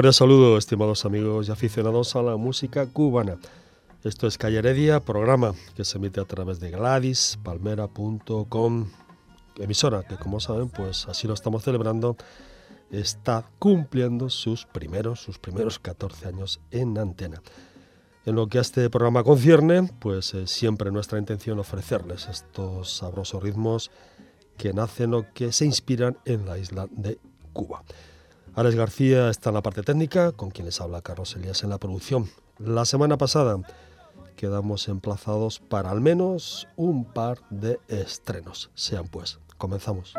Cordial saludo, estimados amigos y aficionados a la música cubana. Esto es Calle Heredia, programa que se emite a través de GladysPalmera.com, emisora que como saben, pues así lo estamos celebrando, está cumpliendo sus primeros, sus primeros 14 años en antena. En lo que a este programa concierne, pues es siempre nuestra intención ofrecerles estos sabrosos ritmos que nacen o que se inspiran en la isla de Cuba. Alex García está en la parte técnica, con quien les habla Carlos Elías en la producción. La semana pasada quedamos emplazados para al menos un par de estrenos. Sean pues, comenzamos.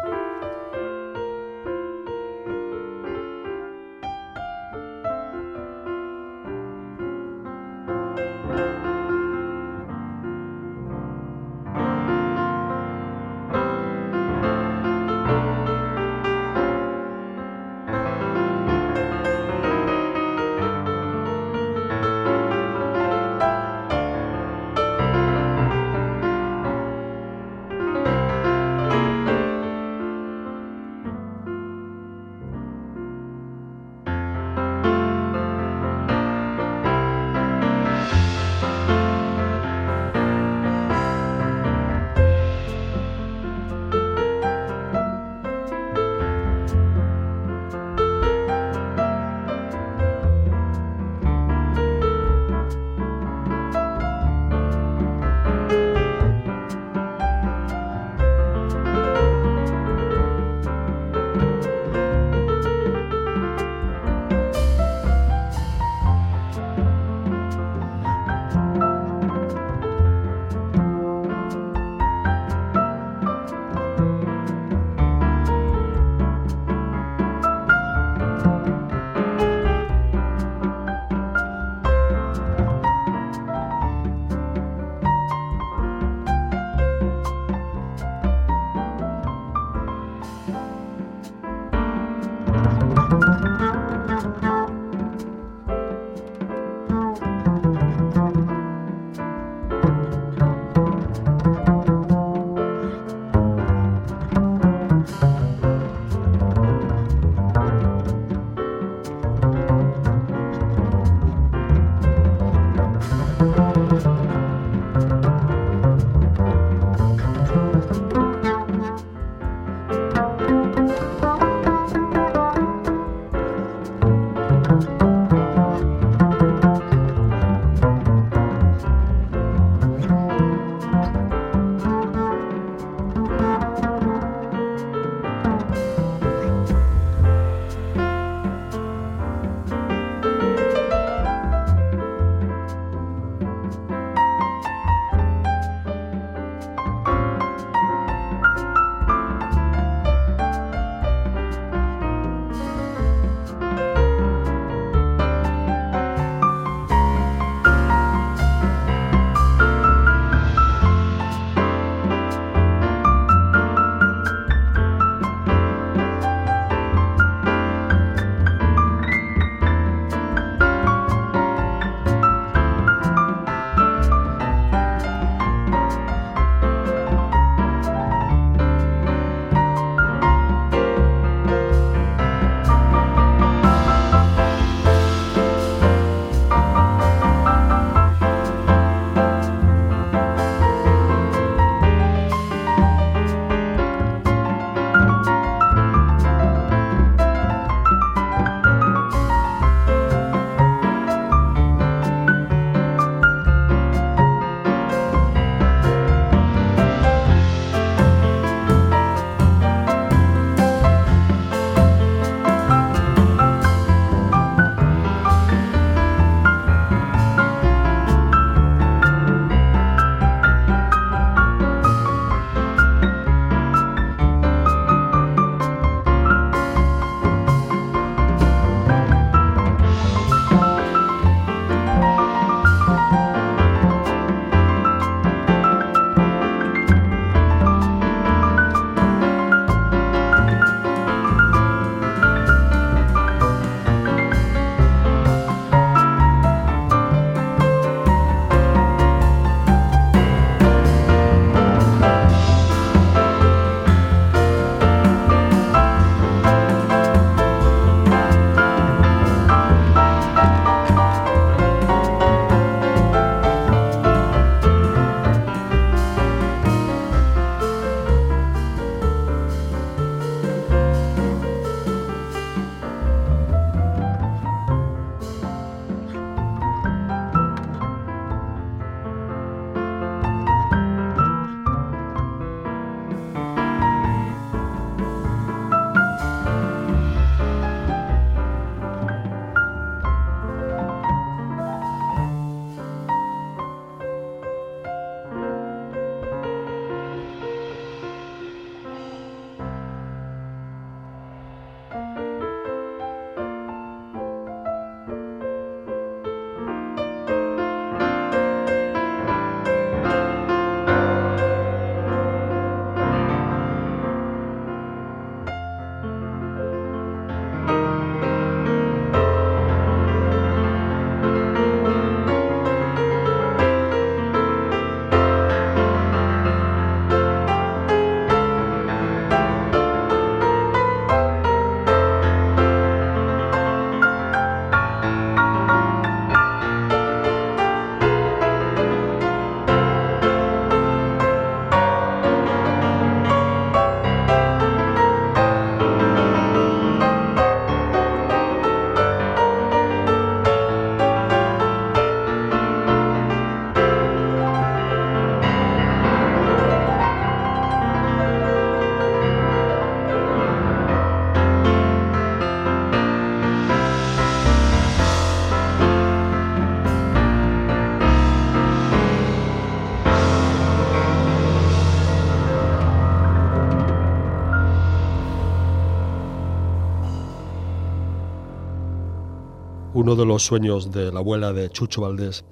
Uno de los sueños de la abuela de Chucho Valdés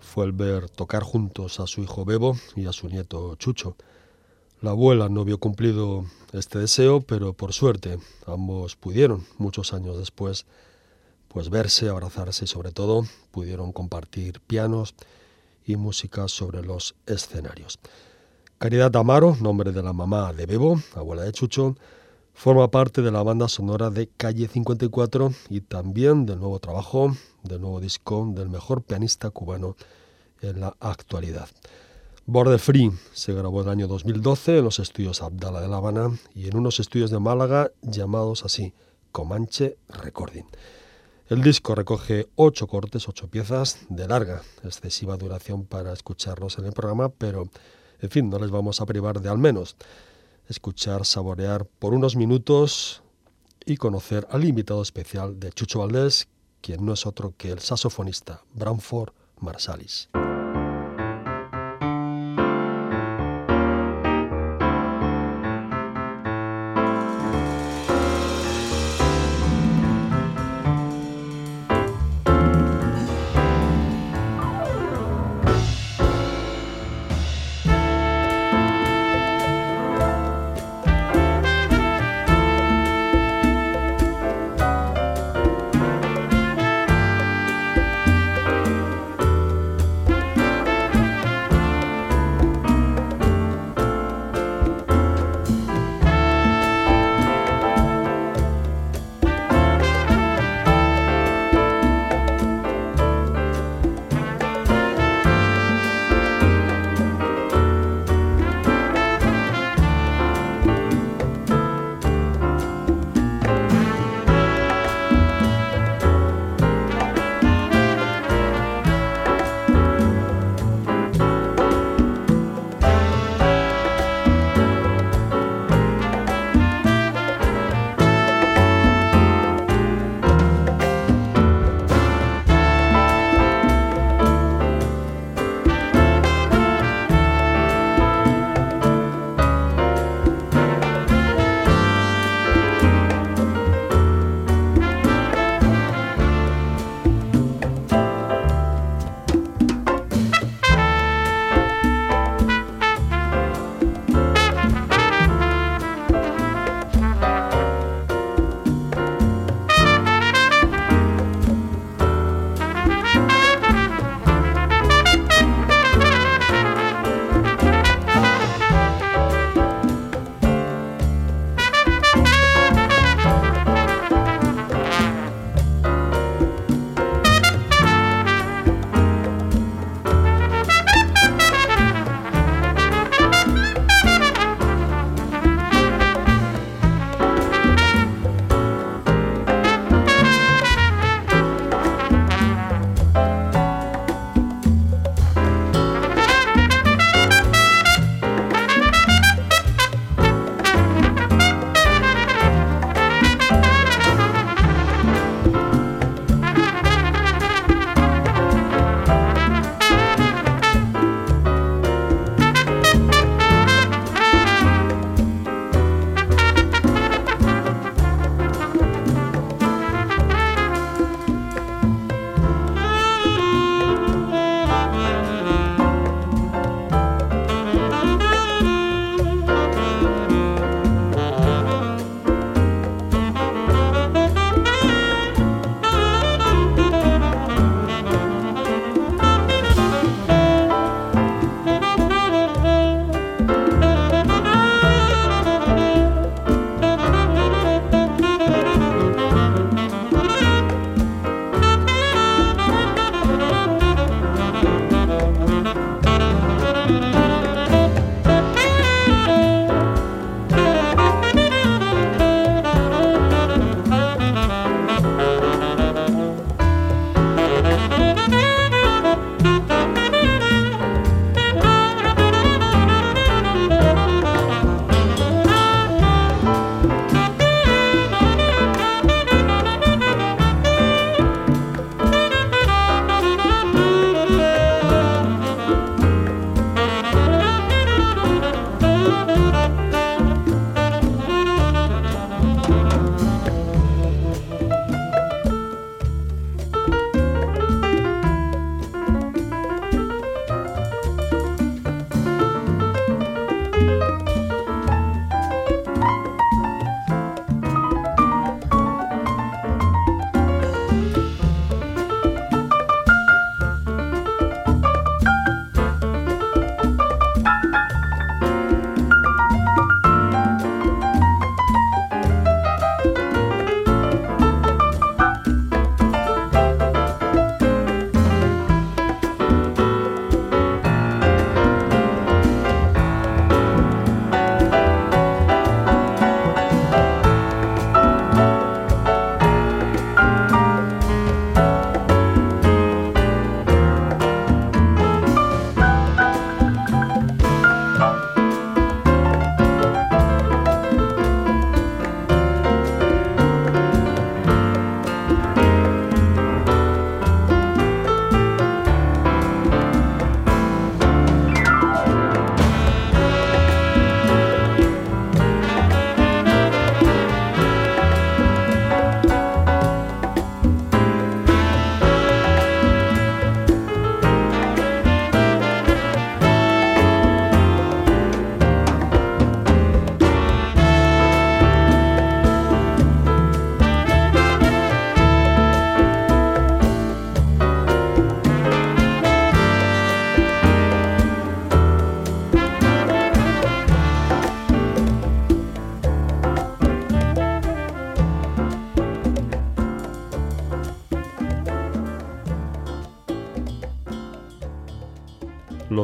fue el ver tocar juntos a su hijo Bebo y a su nieto Chucho. La abuela no vio cumplido este deseo, pero por suerte ambos pudieron, muchos años después, pues verse, abrazarse y sobre todo pudieron compartir pianos y música sobre los escenarios. Caridad Amaro, nombre de la mamá de Bebo, abuela de Chucho, forma parte de la banda sonora de Calle 54 y también del nuevo trabajo, del nuevo disco del mejor pianista cubano en la actualidad. Borde Free se grabó en el año 2012 en los estudios Abdala de La Habana y en unos estudios de Málaga llamados así, Comanche Recording. El disco recoge ocho cortes, ocho piezas de larga, excesiva duración para escucharlos en el programa, pero en fin, no les vamos a privar de al menos escuchar, saborear por unos minutos y conocer al invitado especial de Chucho Valdés, quien no es otro que el saxofonista Branford Marsalis.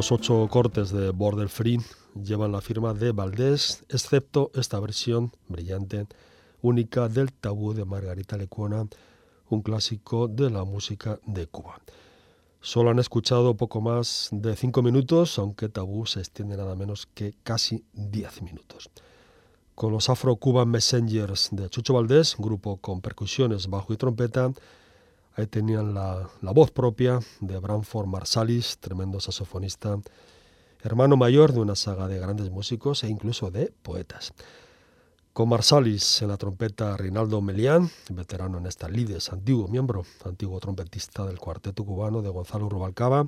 Los ocho cortes de Border Free llevan la firma de Valdés, excepto esta versión brillante, única del tabú de Margarita Lecuona, un clásico de la música de Cuba. Solo han escuchado poco más de cinco minutos, aunque tabú se extiende nada menos que casi diez minutos. Con los Afro-Cuban Messengers de Chucho Valdés, grupo con percusiones, bajo y trompeta, Ahí tenían la, voz propia de Branford Marsalis, tremendo saxofonista, hermano mayor de una saga de grandes músicos e incluso de poetas. Con Marsalis en la trompeta Rinaldo Melián, veterano en estas lides, antiguo miembro, antiguo trompetista del cuarteto cubano de Gonzalo Rubalcaba.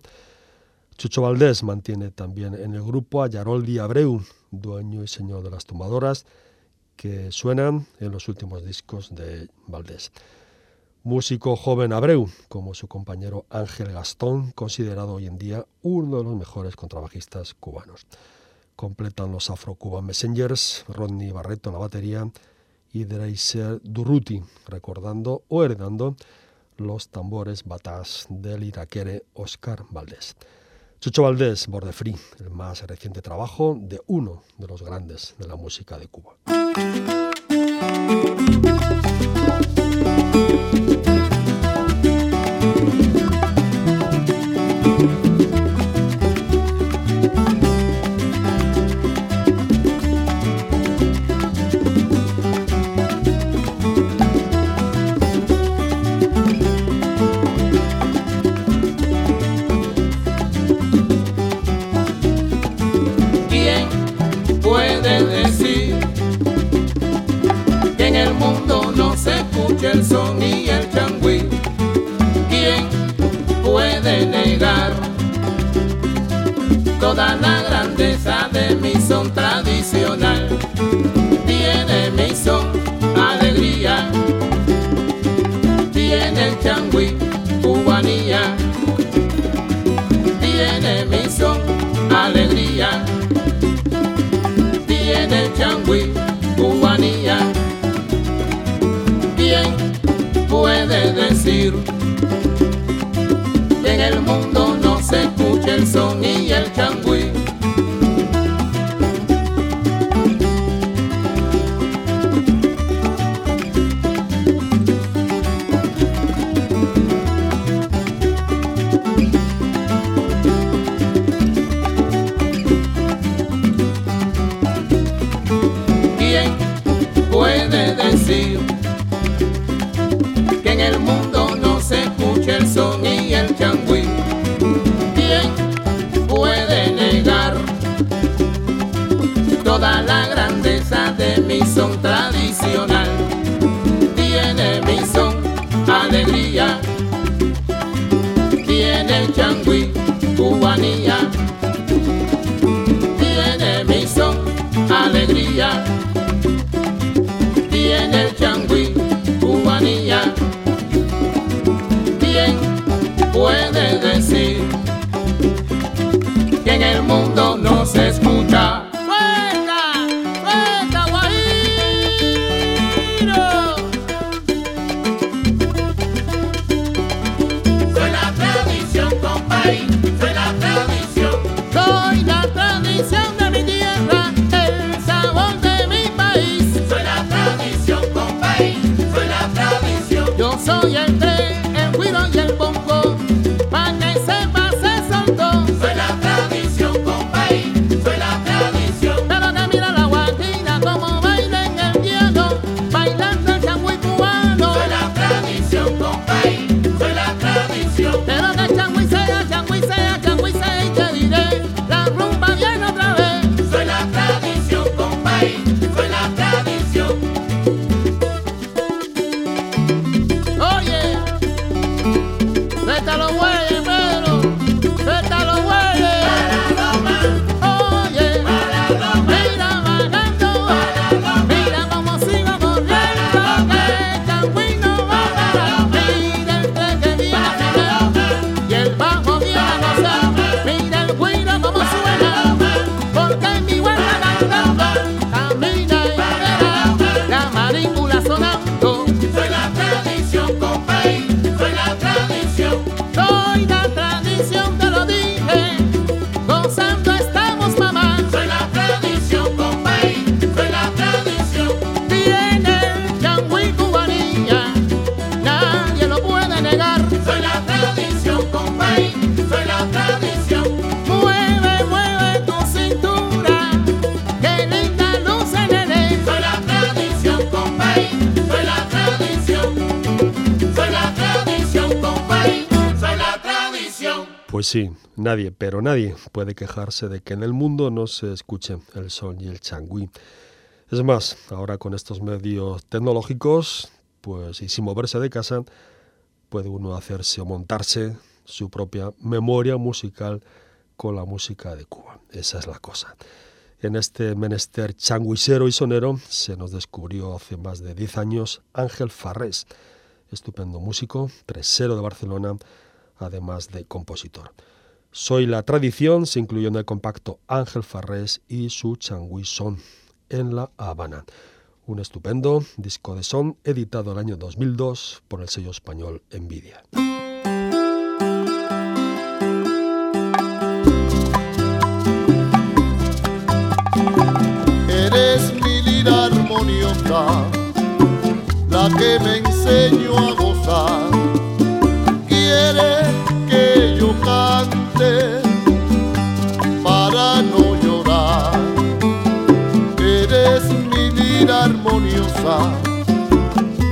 Chucho Valdés mantiene también en el grupo a Yaroldi Abreu, dueño y señor de las tumbadoras, que suenan en los últimos discos de Valdés músico joven Abreu, como su compañero Ángel Gastón, considerado hoy en día uno de los mejores contrabajistas cubanos. Completan los Afro-Cuban Messengers, Rodney Barreto en la batería y Dreiser Durruti, recordando o heredando los tambores batás del iraquere Oscar Valdés. Chucho Valdés, Borde Free, el más reciente trabajo de uno de los grandes de la música de Cuba. Tiene mi son alegría, tiene el changüí cubanía puede decir sí, nadie, pero nadie puede quejarse de que en el mundo no se escuche el son y el changüí. Es más, ahora con estos medios tecnológicos, pues y sin moverse de casa, puede uno hacerse o montarse su propia memoria musical con la música de Cuba. Esa es la cosa. En este menester changuisero y sonero se nos descubrió hace más de 10 años Ángel Farrés, estupendo músico, presero de Barcelona, además de compositor. Soy la tradición se incluyó en el compacto Ángel Farrés y su Changui Son en La Habana. Un estupendo disco de son editado el año 2002 por el sello español Envidia. Eres mi lira la que me enseñó a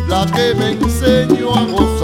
la que me enseñó.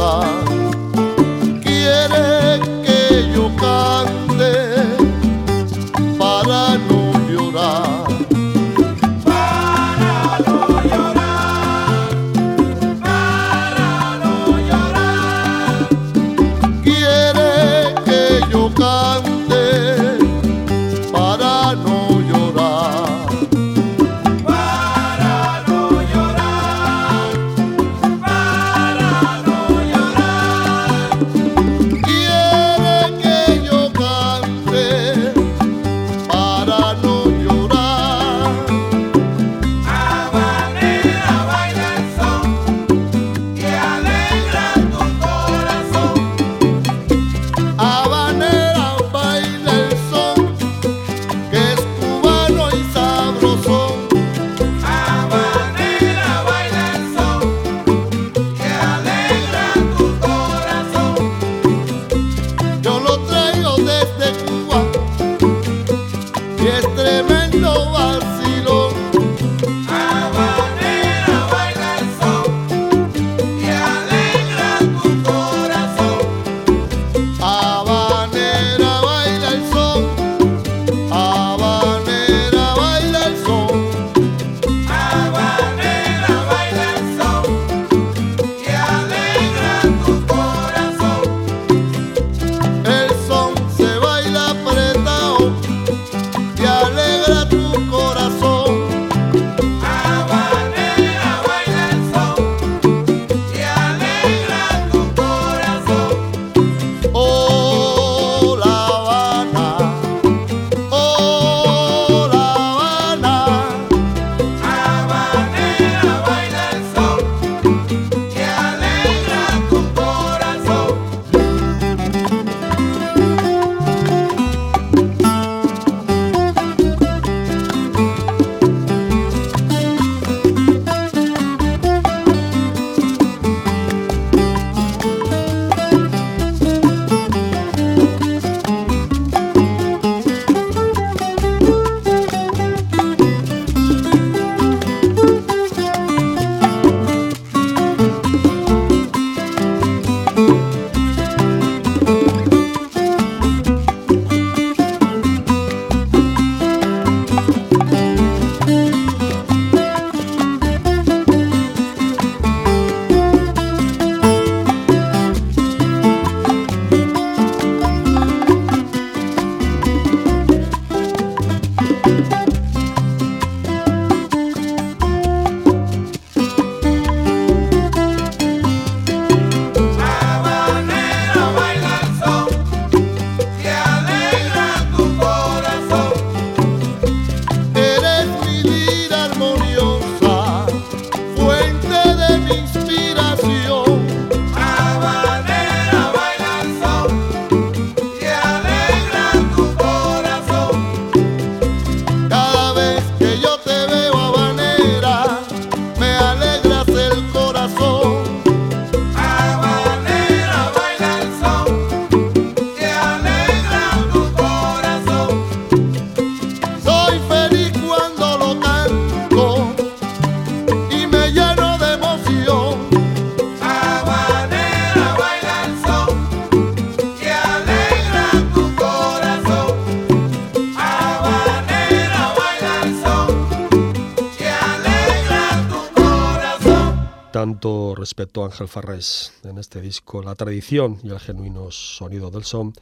Tanto respetó Ángel Farrés en este disco la tradición y el genuino sonido del son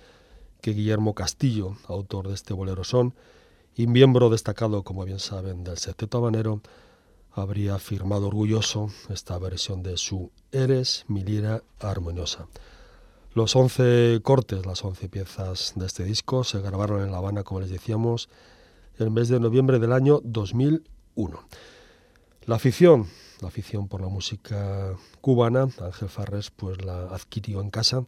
que Guillermo Castillo, autor de este bolero son y miembro destacado, como bien saben, del Septeto Habanero, habría firmado orgulloso esta versión de su Eres mi lira armoniosa. Los 11 cortes, las 11 piezas de este disco se grabaron en La Habana, como les decíamos, el mes de noviembre del año 2001. La afición la afición por la música cubana, Ángel Farres pues la adquirió en casa,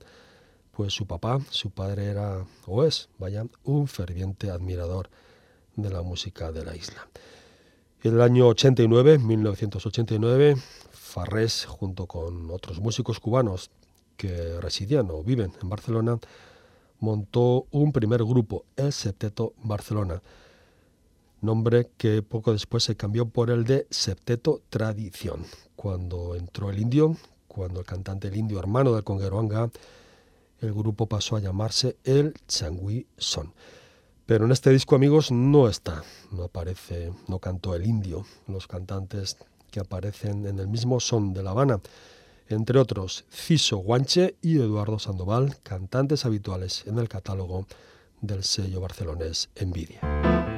pues su papá, su padre era o es, vaya, un ferviente admirador de la música de la isla. En el año 89, 1989, Farrés, junto con otros músicos cubanos que residían o viven en Barcelona, montó un primer grupo, el Septeto Barcelona, nombre que poco después se cambió por el de Septeto Tradición. Cuando entró el indio, cuando el cantante el indio hermano del congueroanga, el grupo pasó a llamarse el Changui Son. Pero en este disco, amigos, no está, no aparece, no cantó el indio, los cantantes que aparecen en el mismo son de La Habana, entre otros Ciso Guanche y Eduardo Sandoval, cantantes habituales en el catálogo del sello barcelonés Envidia.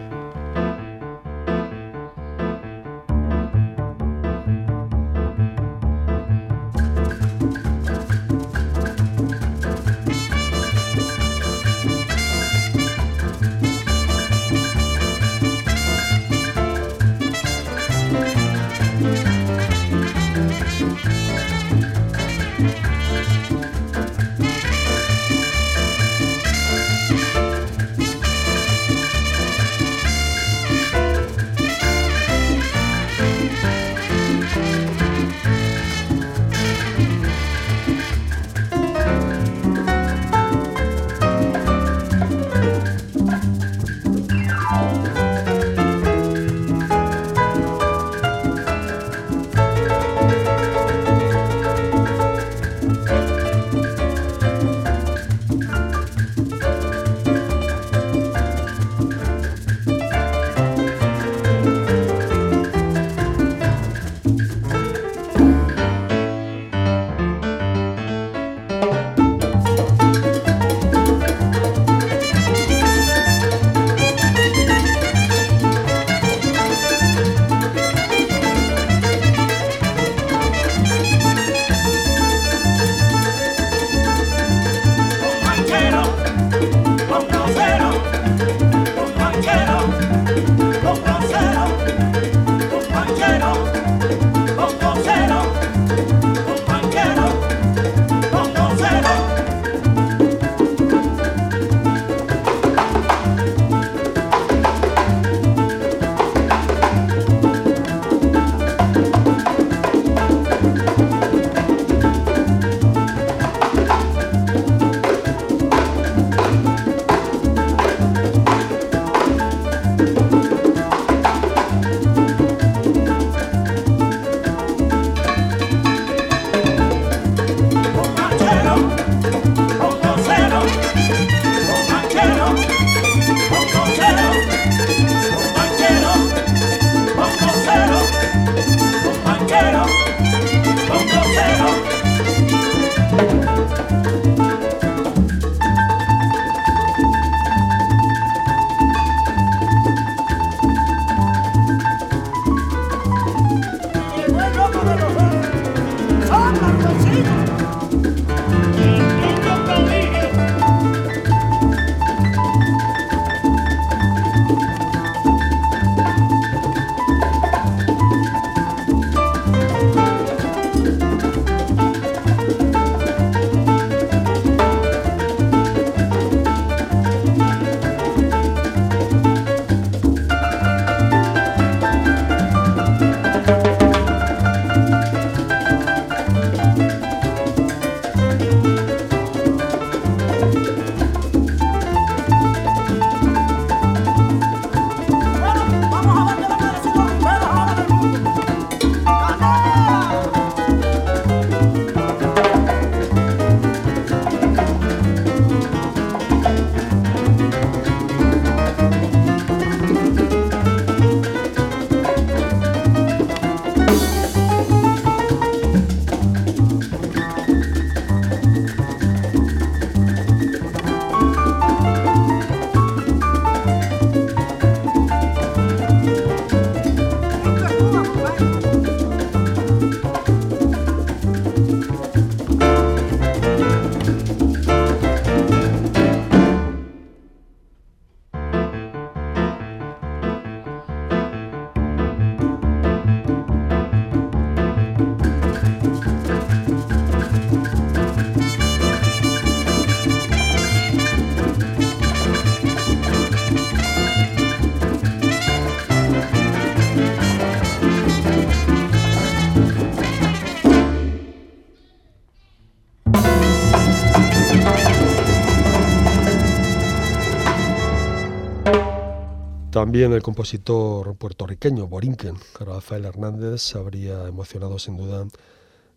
También el compositor puertorriqueño Borinquen, Rafael Hernández, habría emocionado sin duda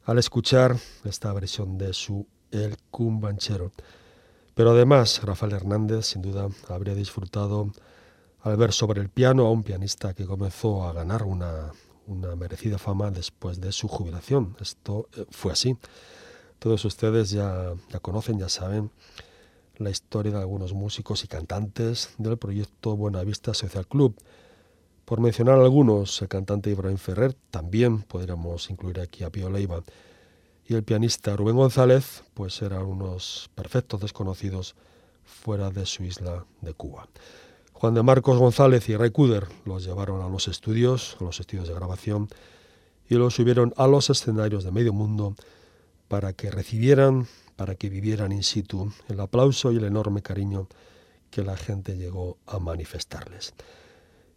al escuchar esta versión de su El Cumbanchero. Pero además, Rafael Hernández sin duda habría disfrutado al ver sobre el piano a un pianista que comenzó a ganar una, una merecida fama después de su jubilación. Esto eh, fue así. Todos ustedes ya, ya conocen, ya saben la historia de algunos músicos y cantantes del proyecto Buenavista Social Club. Por mencionar algunos, el cantante Ibrahim Ferrer, también podríamos incluir aquí a Pío Leiva, y el pianista Rubén González, pues eran unos perfectos desconocidos fuera de su isla de Cuba. Juan de Marcos González y Ray Cuder los llevaron a los estudios, a los estudios de grabación, y los subieron a los escenarios de medio mundo para que recibieran para que vivieran in situ el aplauso y el enorme cariño que la gente llegó a manifestarles.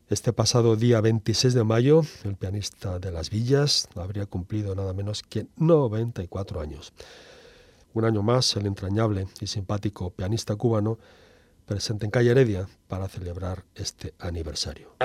Este pasado día 26 de mayo, el pianista de las Villas habría cumplido nada menos que 94 años. Un año más, el entrañable y simpático pianista cubano presente en Calle Heredia para celebrar este aniversario.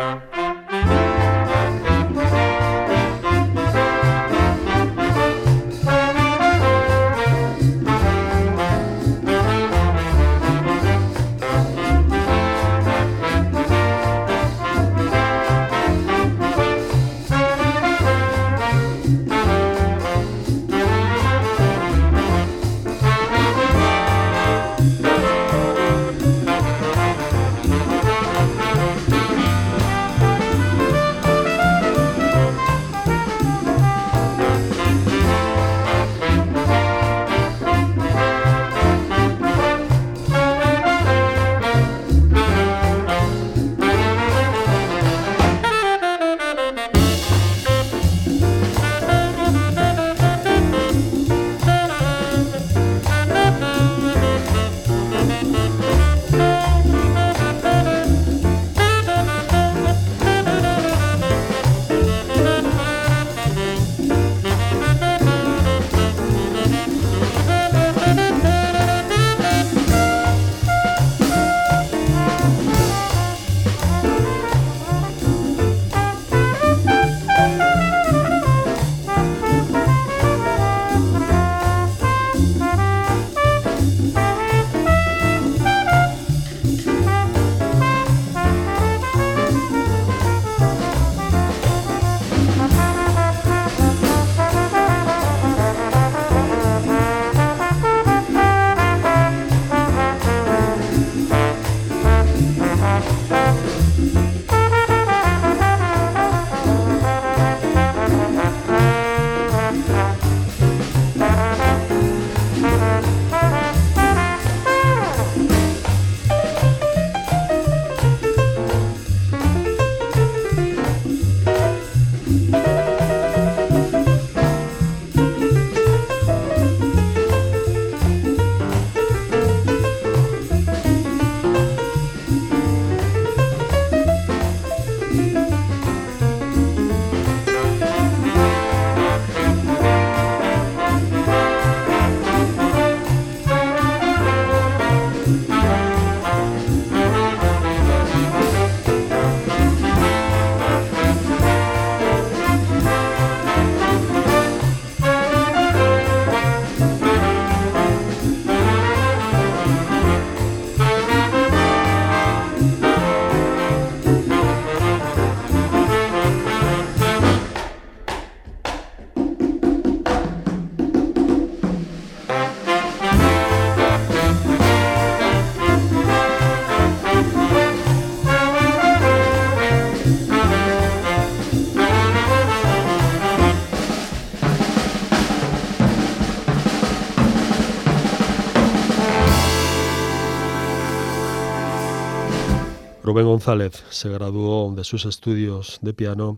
Rubén González se graduó de sus estudios de piano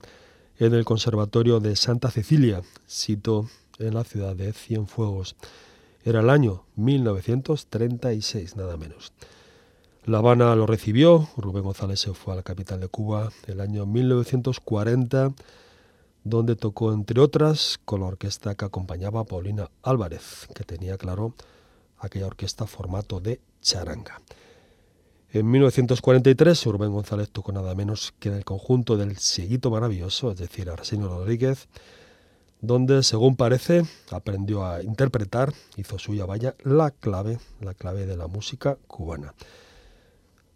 en el Conservatorio de Santa Cecilia, sito en la ciudad de Cienfuegos. Era el año 1936, nada menos. La Habana lo recibió, Rubén González se fue a la capital de Cuba el año 1940, donde tocó, entre otras, con la orquesta que acompañaba a Paulina Álvarez, que tenía, claro, aquella orquesta formato de charanga. En 1943, Rubén González tocó nada menos que en el conjunto del Cieguito Maravilloso, es decir, Arsenio Rodríguez, donde, según parece, aprendió a interpretar, hizo suya, vaya, la clave, la clave de la música cubana.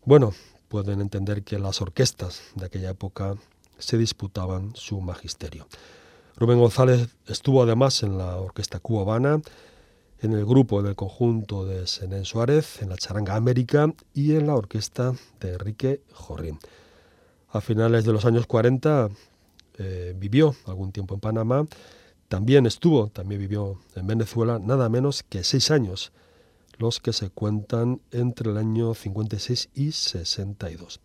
Bueno, pueden entender que las orquestas de aquella época se disputaban su magisterio. Rubén González estuvo además en la Orquesta Cubana, en el grupo del conjunto de Senén Suárez, en la Charanga América y en la orquesta de Enrique Jorrín. A finales de los años 40 eh, vivió algún tiempo en Panamá, también estuvo, también vivió en Venezuela, nada menos que seis años, los que se cuentan entre el año 56 y 62.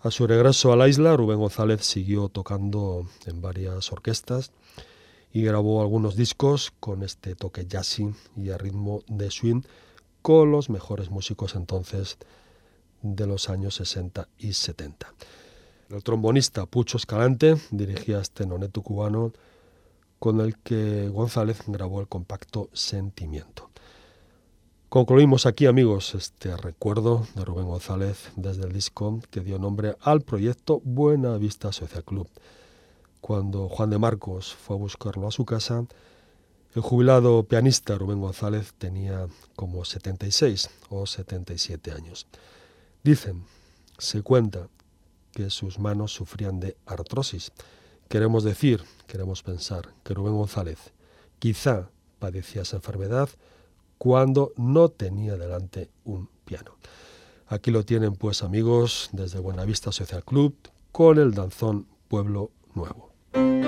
A su regreso a la isla, Rubén González siguió tocando en varias orquestas, y grabó algunos discos con este toque jazzy y a ritmo de swing con los mejores músicos entonces de los años 60 y 70. El trombonista Pucho Escalante dirigía este noneto cubano con el que González grabó el compacto Sentimiento. Concluimos aquí, amigos, este recuerdo de Rubén González desde el disco que dio nombre al proyecto Buena Vista Social Club cuando Juan de Marcos fue a buscarlo a su casa, el jubilado pianista Rubén González tenía como 76 o 77 años. Dicen, se cuenta, que sus manos sufrían de artrosis. Queremos decir, queremos pensar, que Rubén González quizá padecía esa enfermedad cuando no tenía delante un piano. Aquí lo tienen pues amigos desde Buenavista Social Club con el danzón Pueblo Nuevo. Thank you.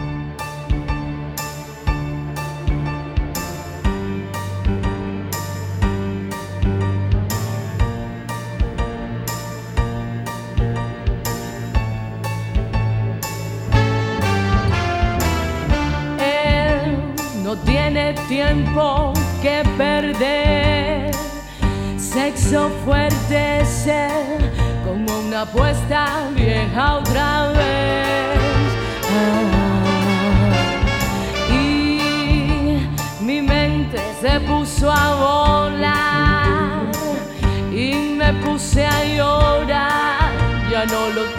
Una apuesta vieja otra vez. Ah, y mi mente se puso a volar y me puse a llorar. Ya no lo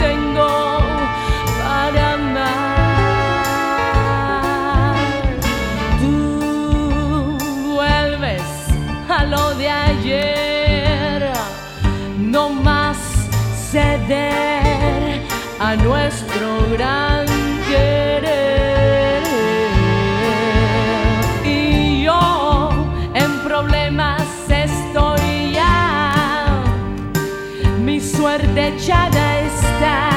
nuestro gran querer. Y yo en problemas estoy ya, mi suerte echada está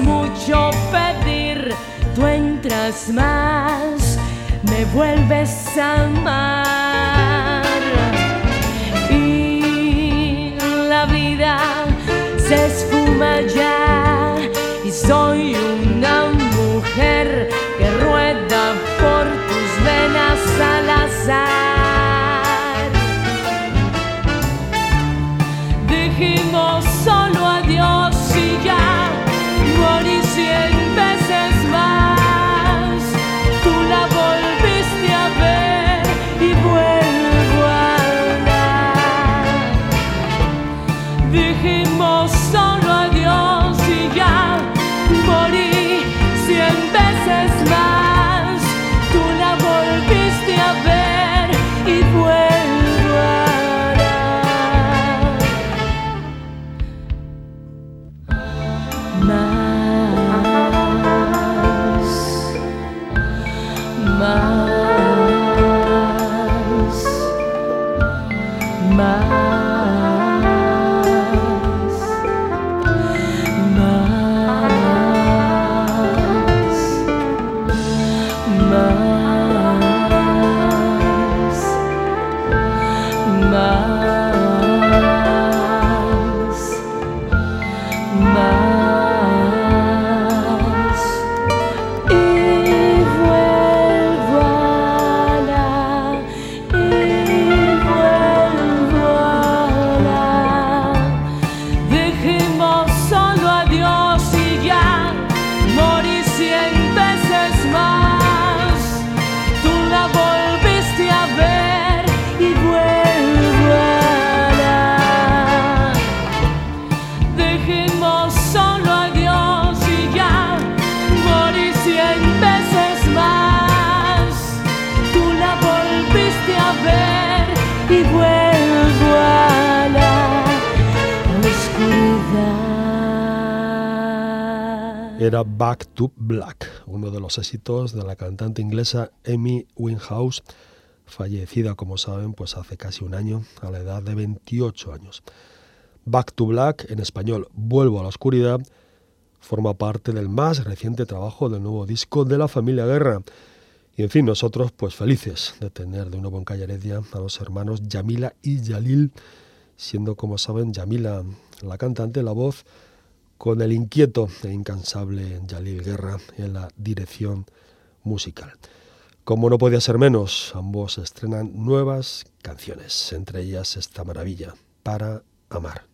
mucho pedir, tú entras más, me vuelves a amar. Y la vida se esfuma ya y soy una mujer que rueda por tus venas al azar. Back to Black, uno de los éxitos de la cantante inglesa Amy Winehouse, fallecida, como saben, pues hace casi un año, a la edad de 28 años. Back to Black, en español Vuelvo a la oscuridad, forma parte del más reciente trabajo del nuevo disco de la familia Guerra. Y en fin, nosotros pues felices de tener de nuevo en Calle Heredia a los hermanos Yamila y Yalil, siendo como saben Yamila la cantante, la voz, con el inquieto e incansable Jalil Guerra en la dirección musical. Como no podía ser menos, ambos estrenan nuevas canciones, entre ellas esta maravilla, para amar.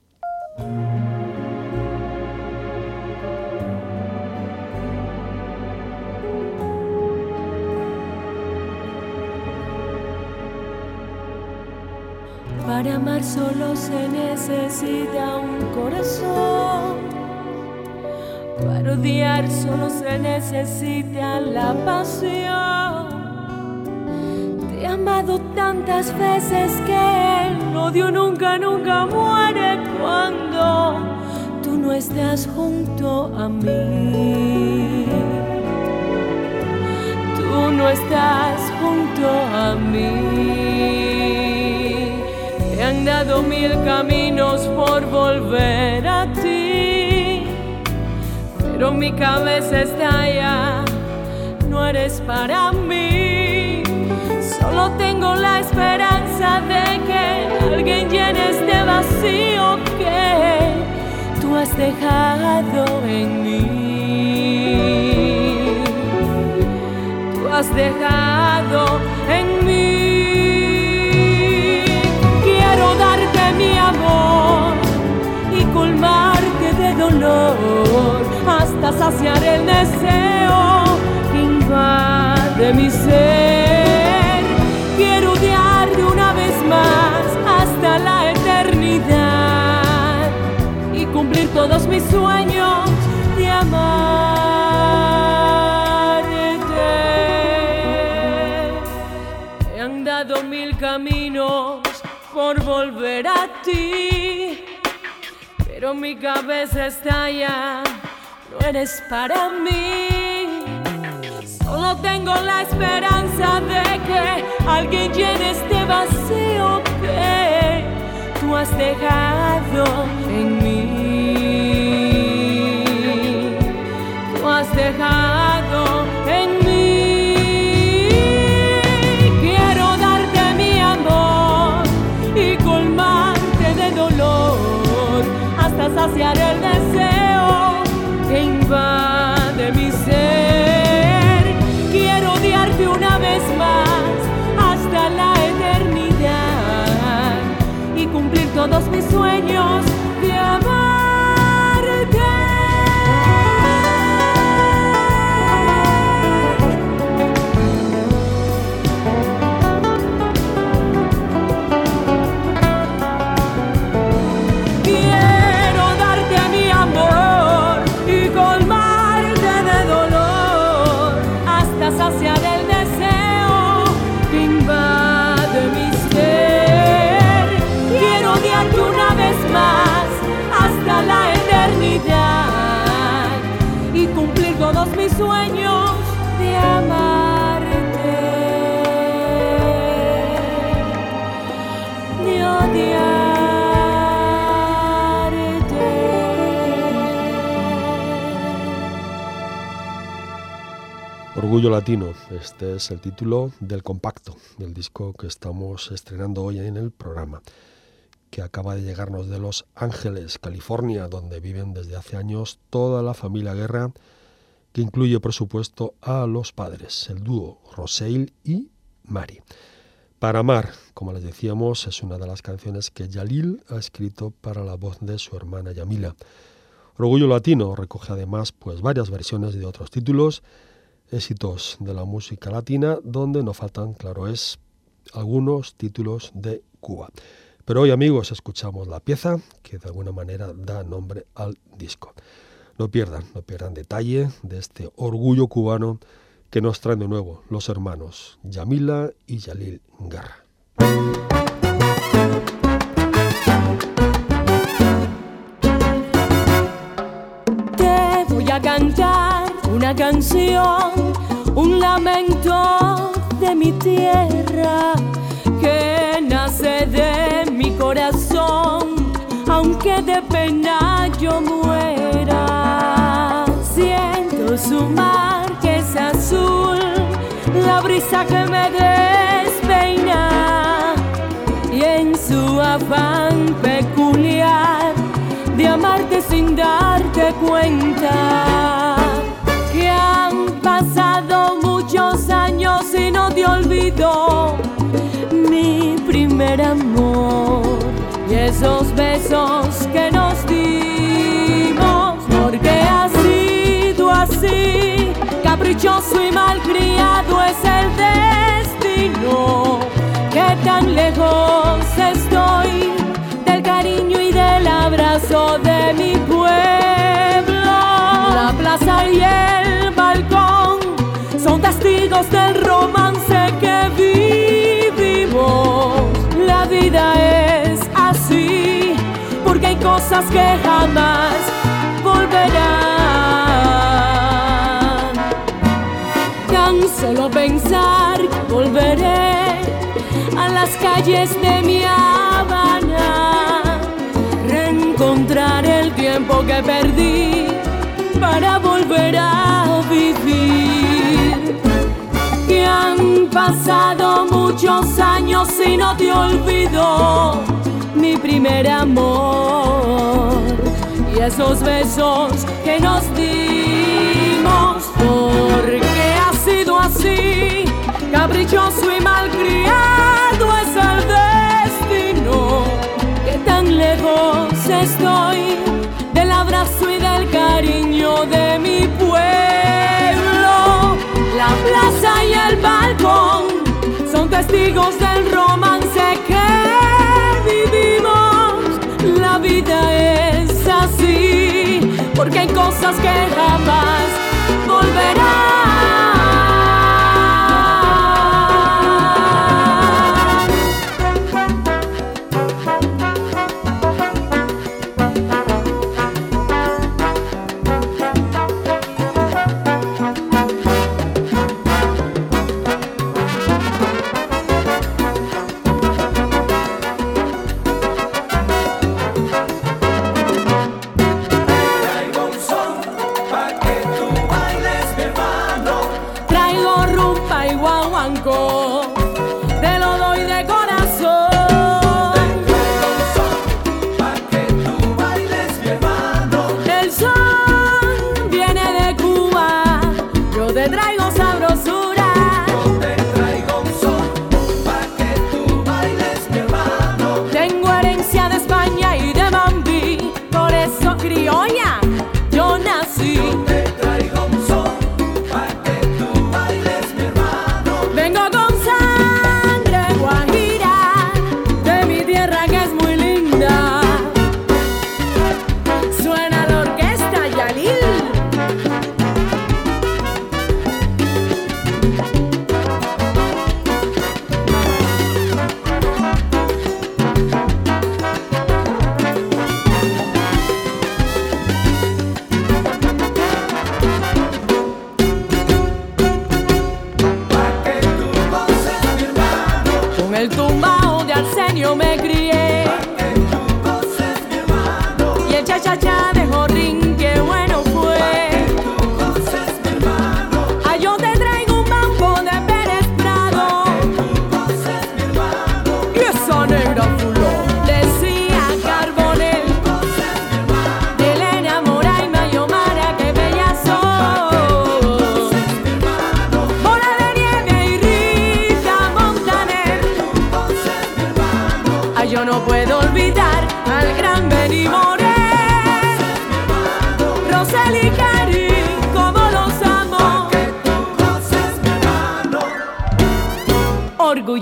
Para amar solo se necesita un corazón para odiar solo se necesita la pasión. Te he amado tantas veces que el odio nunca, nunca muere cuando tú no estás junto a mí. Tú no estás junto a mí. He andado mil caminos por volver a ti, pero mi cabeza está allá, no eres para mí. Solo tengo la esperanza de que alguien llene este vacío que tú has dejado en mí. Tú has dejado en mí. Quiero darte mi amor y colmarte de dolor hasta saciar el deseo que invade mi ser. Quiero odiarte una vez más hasta la eternidad y cumplir todos mis sueños de amarte. He andado mil caminos por volver a ti, pero mi cabeza está allá, no eres para mí. Solo tengo la esperanza de que alguien llene este vacío que tú has dejado en mí. Tú has dejado en mí. Quiero darte mi amor y colmarte de dolor hasta saciar todos mis sueños Orgullo Latino, este es el título del compacto del disco que estamos estrenando hoy en el programa, que acaba de llegarnos de Los Ángeles, California, donde viven desde hace años toda la familia Guerra, que incluye por supuesto a los padres, el dúo Roseil y Mari. Para amar, como les decíamos, es una de las canciones que Yalil ha escrito para la voz de su hermana Yamila. Orgullo Latino recoge además pues varias versiones de otros títulos, éxitos de la música latina, donde no faltan, claro es, algunos títulos de Cuba. Pero hoy, amigos, escuchamos la pieza que de alguna manera da nombre al disco. No pierdan, no pierdan detalle de este orgullo cubano que nos traen de nuevo los hermanos Yamila y Yalil Garra. Te voy a cantar una canción, un lamento de mi tierra que nace de mi corazón, aunque de pena yo muera. Siento su mar que es azul, la brisa que me despeina y en su afán peculiar de amarte sin darte cuenta. olvidó mi primer amor y esos besos que nos dimos, porque ha sido así, caprichoso y malcriado es el destino, que tan lejos estoy del cariño y del abrazo de mi pueblo, la plaza y el balcón son testigos del romance que vivimos. La vida es así, porque hay cosas que jamás volverán. Tan solo pensar, volveré a las calles de mi Habana, reencontrar el tiempo que perdí para volver a vivir. Han pasado muchos años y no te olvido mi primer amor. Y esos besos que nos dimos porque ha sido así caprichoso y malcriado es el destino. Que tan lejos estoy del abrazo y del cariño de mi pueblo la plaza y el balcón son testigos del romance que vivimos la vida es así porque hay cosas que jamás volverán.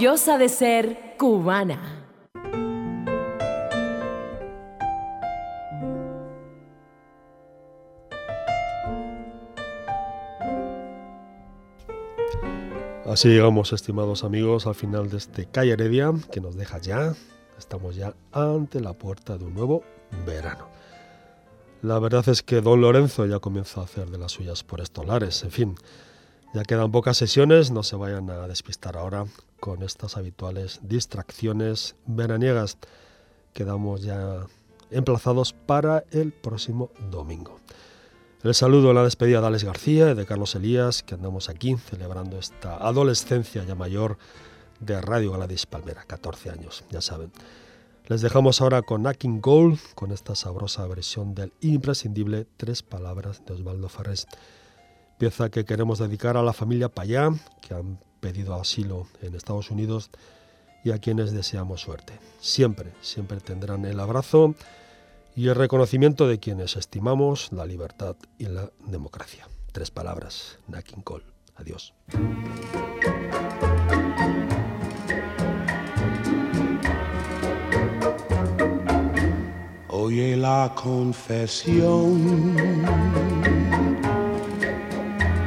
De ser cubana. Así llegamos, estimados amigos, al final de este Calle Heredia, que nos deja ya. Estamos ya ante la puerta de un nuevo verano. La verdad es que don Lorenzo ya comienza a hacer de las suyas por estos lares. En fin, ya quedan pocas sesiones, no se vayan a despistar ahora con estas habituales distracciones veraniegas. Quedamos ya emplazados para el próximo domingo. El saludo en la despedida de Alex García y de Carlos Elías, que andamos aquí celebrando esta adolescencia ya mayor de Radio Gladys Palmera, 14 años, ya saben. Les dejamos ahora con King Gold, con esta sabrosa versión del imprescindible Tres Palabras de Osvaldo Ferrés. Pieza que queremos dedicar a la familia Payá, que han pedido asilo en Estados Unidos y a quienes deseamos suerte. Siempre, siempre tendrán el abrazo y el reconocimiento de quienes estimamos la libertad y la democracia. Tres palabras, Nakin Cole. Adiós. Oye la confesión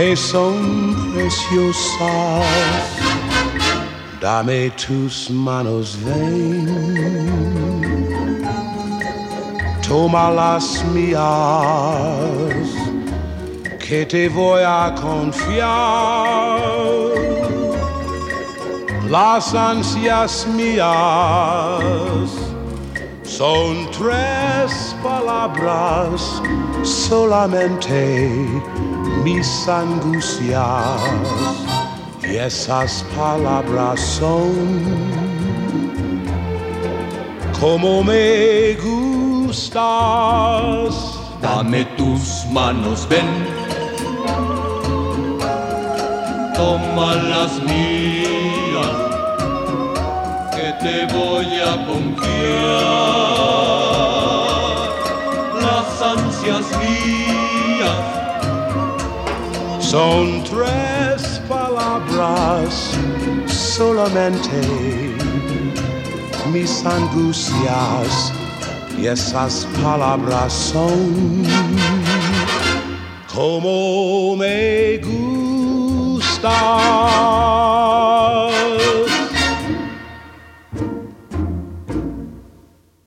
que son preciosas. Dame tus manos, ven toma las mías, que te voy a confiar. Las ansias mías son tres palabras solamente mis angustias y esas palabras son como me gusta Dame tus manos, ven. Toma las mías, que te voy a confiar. Las ansias mías son tres palabras solamente mis angustias y esas palabras son como me gusta.